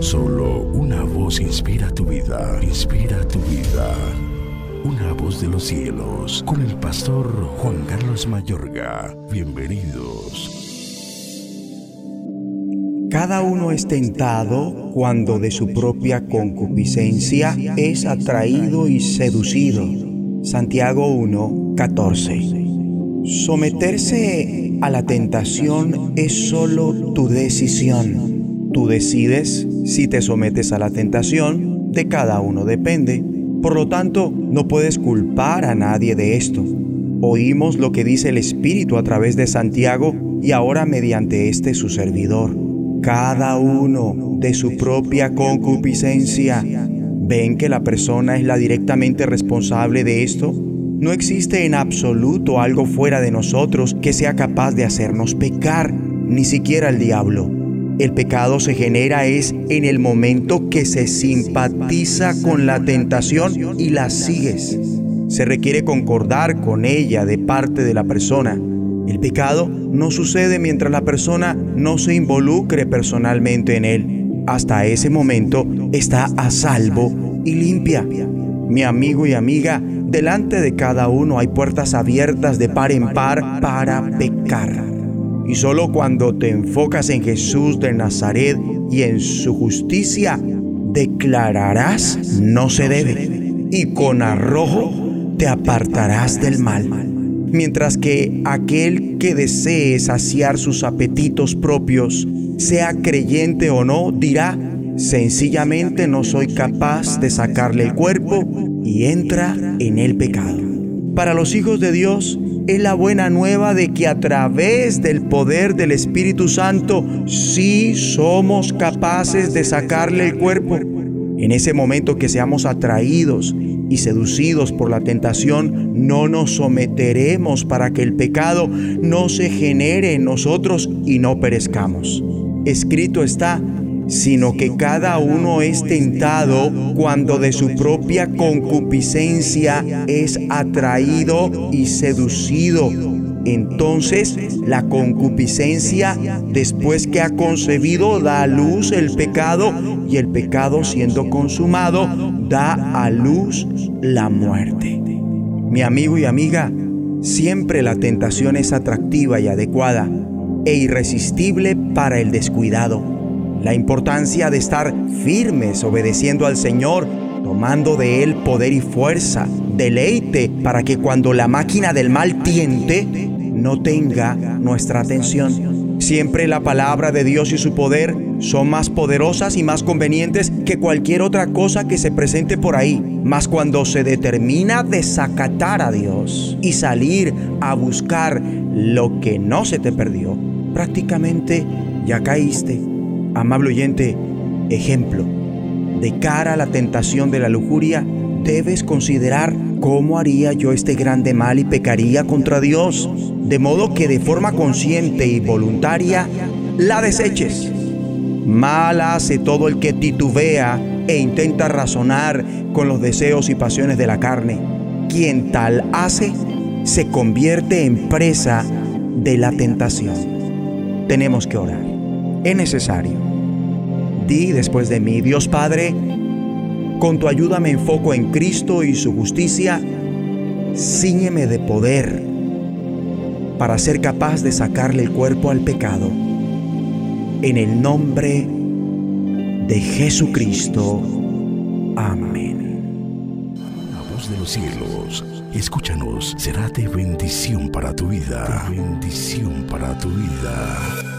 Solo una voz inspira tu vida, inspira tu vida. Una voz de los cielos, con el pastor Juan Carlos Mayorga. Bienvenidos. Cada uno es tentado cuando de su propia concupiscencia es atraído y seducido. Santiago 1, 14. Someterse a la tentación es solo tu decisión. Tú decides si te sometes a la tentación, de cada uno depende. Por lo tanto, no puedes culpar a nadie de esto. Oímos lo que dice el Espíritu a través de Santiago y ahora mediante este su servidor. Cada uno de su propia concupiscencia. ¿Ven que la persona es la directamente responsable de esto? No existe en absoluto algo fuera de nosotros que sea capaz de hacernos pecar, ni siquiera el diablo. El pecado se genera es en el momento que se simpatiza con la tentación y la sigues. Se requiere concordar con ella de parte de la persona. El pecado no sucede mientras la persona no se involucre personalmente en él. Hasta ese momento está a salvo y limpia. Mi amigo y amiga, delante de cada uno hay puertas abiertas de par en par para pecar. Y solo cuando te enfocas en Jesús de Nazaret y en su justicia, declararás no se debe. Y con arrojo te apartarás del mal. Mientras que aquel que desee saciar sus apetitos propios, sea creyente o no, dirá, Sencillamente no soy capaz de sacarle el cuerpo y entra en el pecado. Para los hijos de Dios es la buena nueva de que a través del poder del Espíritu Santo sí somos capaces de sacarle el cuerpo. En ese momento que seamos atraídos y seducidos por la tentación, no nos someteremos para que el pecado no se genere en nosotros y no perezcamos. Escrito está, sino que cada uno es tentado cuando de su propia concupiscencia es atraído y seducido. Entonces la concupiscencia, después que ha concebido, da a luz el pecado y el pecado siendo consumado, da a luz la muerte. Mi amigo y amiga, siempre la tentación es atractiva y adecuada e irresistible para el descuidado la importancia de estar firmes obedeciendo al Señor, tomando de Él poder y fuerza, deleite, para que cuando la máquina del mal tiente, no tenga nuestra atención. Siempre la palabra de Dios y su poder son más poderosas y más convenientes que cualquier otra cosa que se presente por ahí. Mas cuando se determina desacatar a Dios y salir a buscar lo que no se te perdió, prácticamente ya caíste Amable oyente, ejemplo, de cara a la tentación de la lujuria, debes considerar cómo haría yo este grande mal y pecaría contra Dios, de modo que de forma consciente y voluntaria la deseches. Mal hace todo el que titubea e intenta razonar con los deseos y pasiones de la carne. Quien tal hace se convierte en presa de la tentación. Tenemos que orar. Es necesario Di después de mí, Dios Padre, con tu ayuda me enfoco en Cristo y su justicia, ciñeme de poder para ser capaz de sacarle el cuerpo al pecado. En el nombre de Jesucristo. Amén. La voz de los cielos, escúchanos, será de bendición para tu vida. bendición para tu vida.